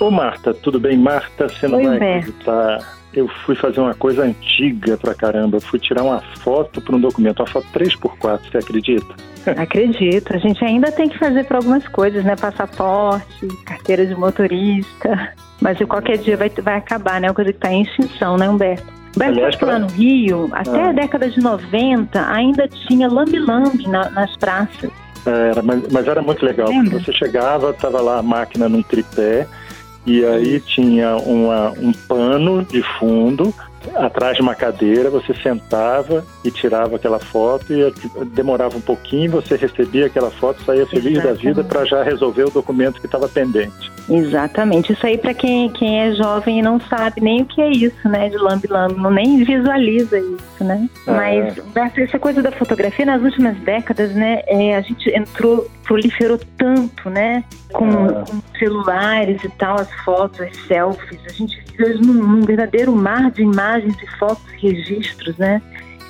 Ô Marta, tudo bem? Marta, você não Oi, vai acreditar. Eu fui fazer uma coisa antiga pra caramba. Eu fui tirar uma foto para um documento, uma foto 3x4, você acredita? Acredito. A gente ainda tem que fazer para algumas coisas, né? Passaporte, carteira de motorista. Mas qualquer dia vai, vai acabar, né? É uma coisa que está em extinção, né, Humberto? Humberto, Aliás, lá no Rio, até ah. a década de 90, ainda tinha lambi-lambi na, nas praças. Era, mas, mas era muito legal. Você chegava, tava lá a máquina num tripé, e aí tinha uma, um pano de fundo atrás de uma cadeira, você sentava e tirava aquela foto e demorava um pouquinho, você recebia aquela foto, saía feliz Exatamente. da vida para já resolver o documento que estava pendente. Exatamente. Isso aí para quem, quem é jovem e não sabe nem o que é isso, né, de lambi-lambi, nem visualiza isso, né? É. Mas essa coisa da fotografia nas últimas décadas, né, é, a gente entrou, proliferou tanto, né, com, é. com celulares e tal, as fotos, as selfies, a gente vive num, num verdadeiro mar de imagens e fotos e registros, né?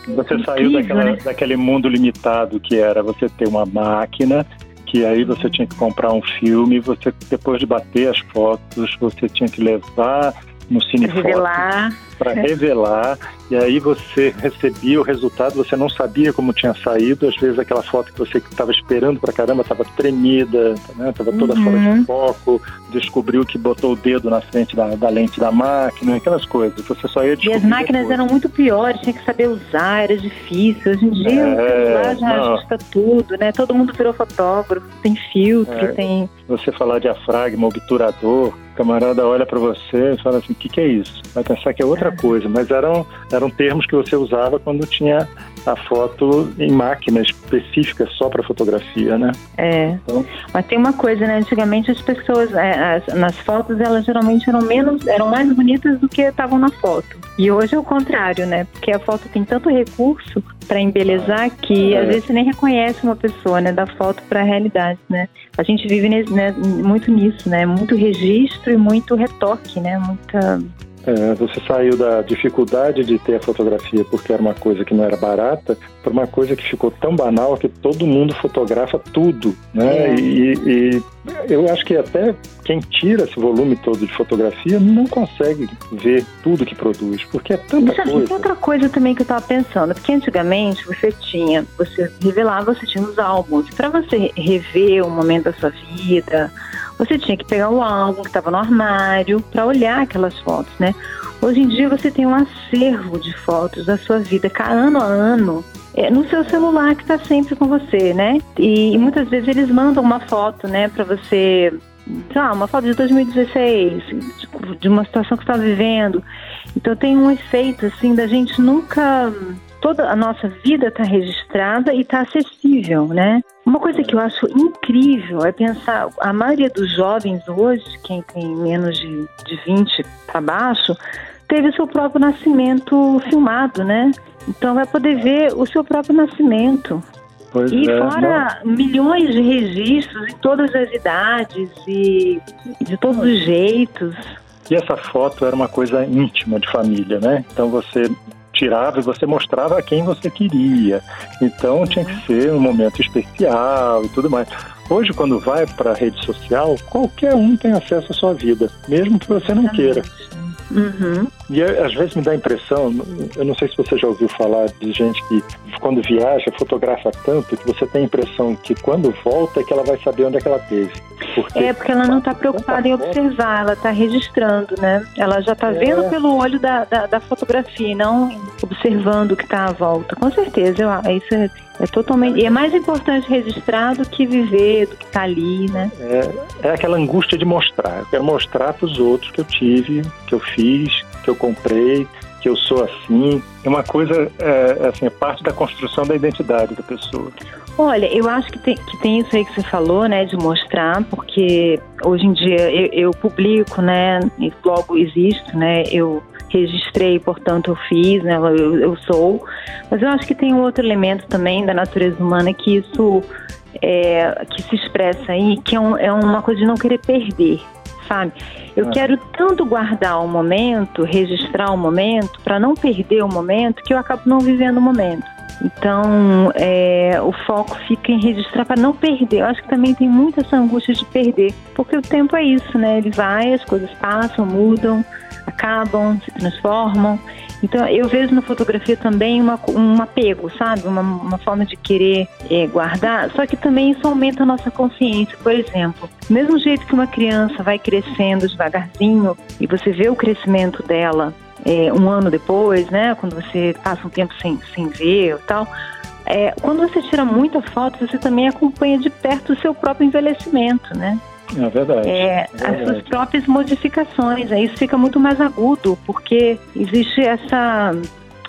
Você Incrível, saiu daquela, né? daquele mundo limitado que era você ter uma máquina que aí você tinha que comprar um filme, você depois de bater as fotos, você tinha que levar no Cinefoto. Revelar. Para revelar. E aí você recebia o resultado, você não sabia como tinha saído. Às vezes aquela foto que você estava esperando para caramba estava tremida, estava né? toda uhum. fora de foco. Descobriu que botou o dedo na frente da, da lente da máquina, aquelas coisas. Você só ia E as máquinas depois. eram muito piores, tinha que saber usar, era difícil. Hoje em dia é, o celular já não. ajusta tudo, né? Todo mundo virou fotógrafo, tem filtro, é, tem... Você falar diafragma, obturador, camarada olha para você e fala assim, o que, que é isso? Vai pensar que é outra coisa, mas eram, eram termos que você usava quando tinha a foto em máquina específica só para fotografia, né? É. Então, mas tem uma coisa, né? Antigamente as pessoas é, as, nas fotos elas geralmente eram menos, eram mais bonitas do que estavam na foto. E hoje é o contrário, né? Porque a foto tem tanto recurso para embelezar que é. às vezes você nem reconhece uma pessoa, né? Da foto para a realidade, né? A gente vive nesse, né, muito nisso, né? Muito registro e muito retoque, né? Muita é, você saiu da dificuldade de ter a fotografia porque era uma coisa que não era barata para uma coisa que ficou tão banal que todo mundo fotografa tudo, né? É. E, e, eu acho que até quem tira esse volume todo de fotografia não consegue ver tudo que produz, porque é tanta Isso, coisa. outra coisa também que eu estava pensando, porque antigamente você tinha, você revelava, você tinha os álbuns. Para você rever o momento da sua vida, você tinha que pegar o álbum que estava no armário para olhar aquelas fotos, né? Hoje em dia você tem um acervo de fotos da sua vida, ano a ano, é, no seu celular que está sempre com você, né? E, muitas vezes eles mandam uma foto, né, para você, sei lá, uma foto de 2016, de uma situação que está vivendo. Então tem um efeito assim da gente nunca toda a nossa vida está registrada e está acessível, né? Uma coisa que eu acho incrível é pensar, a maioria dos jovens hoje, quem tem menos de, de 20 para baixo, teve o seu próprio nascimento filmado, né? Então vai poder ver o seu próprio nascimento. Pois e é, fora não. milhões de registros de todas as idades e de todos os jeitos. E essa foto era uma coisa íntima de família, né? Então você tirava e você mostrava a quem você queria. Então tinha que ser um momento especial e tudo mais. Hoje, quando vai para a rede social, qualquer um tem acesso à sua vida, mesmo que você não queira. Uhum. E às vezes me dá a impressão, eu não sei se você já ouviu falar de gente que quando viaja fotografa tanto que você tem a impressão que quando volta é que ela vai saber onde é que ela teve. Porque é porque ela não está preocupada em observar, ela está registrando, né? Ela já está é. vendo pelo olho da, da, da fotografia, não observando o que está à volta. Com certeza, eu, isso é é totalmente. E é mais importante registrar do que viver, do que estar tá ali, né? É, é aquela angústia de mostrar. Eu quero mostrar para os outros que eu tive, que eu fiz, que eu comprei, que eu sou assim. É uma coisa, é, é assim, é parte da construção da identidade da pessoa. Olha, eu acho que tem, que tem isso aí que você falou, né, de mostrar, porque hoje em dia eu, eu publico, né, e logo existo, né, eu registrei, portanto eu fiz, né, eu, eu sou. Mas eu acho que tem um outro elemento também da natureza humana que isso é, que se expressa aí, que é, um, é uma coisa de não querer perder, sabe? Eu ah. quero tanto guardar o momento, registrar o momento, para não perder o momento, que eu acabo não vivendo o momento. Então, é, o foco fica em registrar para não perder. Eu acho que também tem muita essa angústia de perder, porque o tempo é isso, né? Ele vai, as coisas passam, mudam, acabam, se transformam. Então, eu vejo na fotografia também uma, um apego, sabe? Uma, uma forma de querer é, guardar, só que também isso aumenta a nossa consciência. Por exemplo, mesmo jeito que uma criança vai crescendo devagarzinho e você vê o crescimento dela é, um ano depois, né? Quando você passa um tempo sem, sem ver e tal. É, quando você tira muita foto, você também acompanha de perto o seu próprio envelhecimento, né? É verdade. É, é verdade. As suas próprias modificações. Aí isso fica muito mais agudo, porque existe essa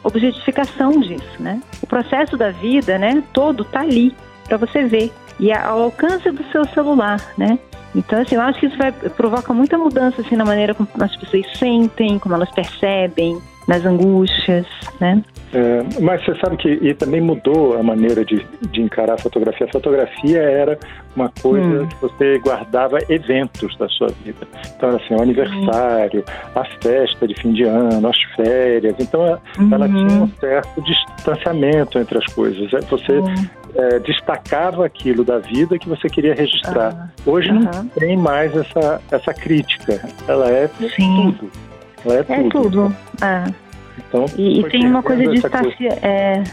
objetificação disso, né? O processo da vida, né, todo tá ali para você ver e ao alcance do seu celular, né? Então, assim, eu acho que isso vai provoca muita mudança assim na maneira como as pessoas sentem, como elas percebem, nas angústias, né? É, mas você sabe que e também mudou a maneira de, de encarar a fotografia. A fotografia era uma coisa hum. que você guardava eventos da sua vida. Então, assim, o aniversário, hum. a festa de fim de ano, as férias. Então, ela, uhum. ela tinha um certo distanciamento entre as coisas. É, você uhum. é, destacava aquilo da vida que você queria registrar. Ah. Hoje uhum. não tem mais essa, essa crítica. Ela é Sim. tudo. Ela é, é tudo. tudo. Ah. Então, e, e tem uma coisa de estar se, é,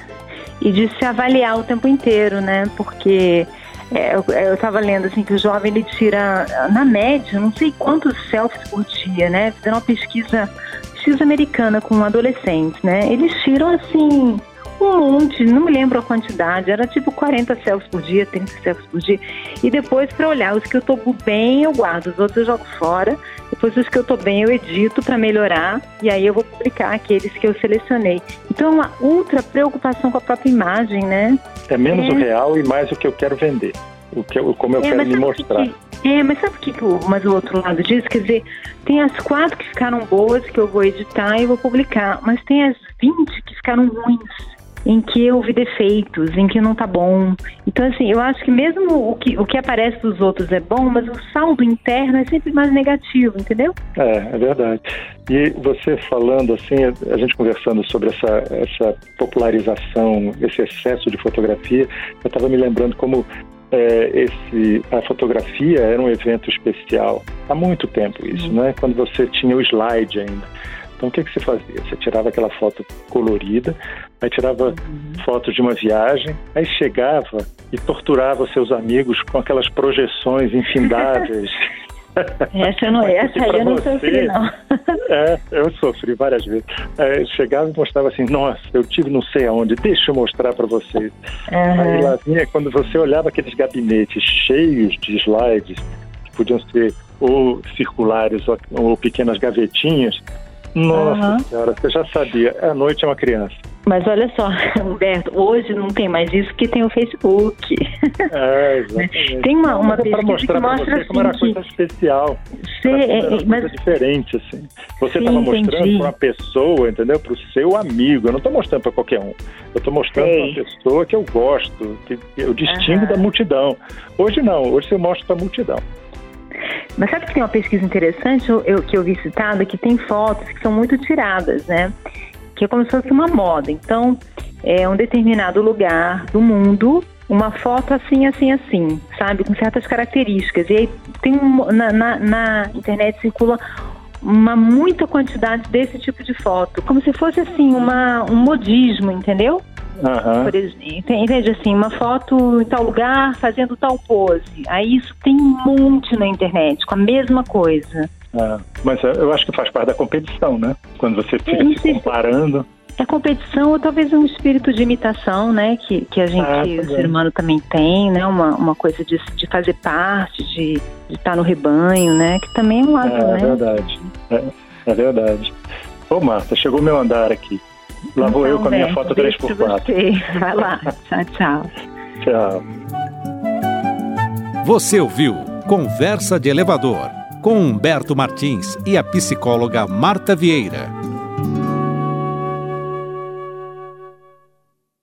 e de se avaliar o tempo inteiro, né? Porque é, eu estava lendo assim que o jovem ele tira na média não sei quantos selfies por dia, né? Fizeram uma pesquisa pesquisa americana com adolescentes, né? Eles tiram assim um monte, não me lembro a quantidade, era tipo 40 selfies por dia, 30 selfies por dia. E depois, para olhar, os que eu tô bem, eu guardo, os outros eu jogo fora. Depois, os que eu tô bem, eu edito para melhorar. E aí eu vou publicar aqueles que eu selecionei. Então, é uma ultra preocupação com a própria imagem, né? É menos é. o real e mais o que eu quero vender. O que eu, como eu é, quero me mostrar. Que, é, mas sabe o que, que o, mas o outro lado disso? Quer dizer, tem as quatro que ficaram boas que eu vou editar e vou publicar, mas tem as 20 que ficaram ruins em que houve defeitos, em que não tá bom. Então, assim, eu acho que mesmo o que, o que aparece dos outros é bom, mas o saldo interno é sempre mais negativo, entendeu? É, é verdade. E você falando assim, a gente conversando sobre essa, essa popularização, esse excesso de fotografia, eu estava me lembrando como é, esse, a fotografia era um evento especial. Há muito tempo isso, uhum. né? Quando você tinha o slide ainda. Então o que, que você fazia? Você tirava aquela foto colorida, aí tirava uhum. fotos de uma viagem, aí chegava e torturava seus amigos com aquelas projeções infindáveis. Essa, não, essa aí eu não você, sofri, não. É, eu sofri várias vezes. É, chegava e mostrava assim, nossa, eu tive não sei aonde, deixa eu mostrar para vocês. Uhum. Aí lá vinha, quando você olhava aqueles gabinetes cheios de slides, que podiam ser ou circulares ou, ou pequenas gavetinhas, nossa uhum. senhora, você já sabia. A noite é uma criança. Mas olha só, Humberto, hoje não tem mais isso que tem o Facebook. É, exatamente. tem uma, uma pesquisa mostrar que mostra você assim, como era que... coisa especial. Você, era coisa mas... diferente, assim. Você estava mostrando para uma pessoa, entendeu? Para o seu amigo. Eu não estou mostrando para qualquer um. Eu estou mostrando para uma pessoa que eu gosto, que eu distingo uhum. da multidão. Hoje não, hoje você mostra para a multidão. Mas sabe que tem uma pesquisa interessante eu, que eu vi citada que tem fotos que são muito tiradas, né? Que é como se fosse uma moda. Então, é um determinado lugar do mundo, uma foto assim, assim, assim, sabe? Com certas características. E aí tem um, na, na, na internet circula uma muita quantidade desse tipo de foto, como se fosse assim uma, um modismo, entendeu? Uhum. Por exemplo, entende assim, uma foto em tal lugar fazendo tal pose. Aí isso tem um monte na internet, com a mesma coisa. É, mas eu acho que faz parte da competição, né? Quando você fica é, se comparando. É competição ou talvez um espírito de imitação, né? Que, que a gente, ah, o ser humano também tem, né? Uma, uma coisa de, de fazer parte, de, estar no rebanho, né? Que também é um lado, é, né? É verdade. É, é verdade. Ô, Marta, chegou meu andar aqui. Lá vou então, eu com a minha foto 3x4. Vai lá. tchau, tchau. Tchau. Você ouviu Conversa de Elevador com Humberto Martins e a psicóloga Marta Vieira.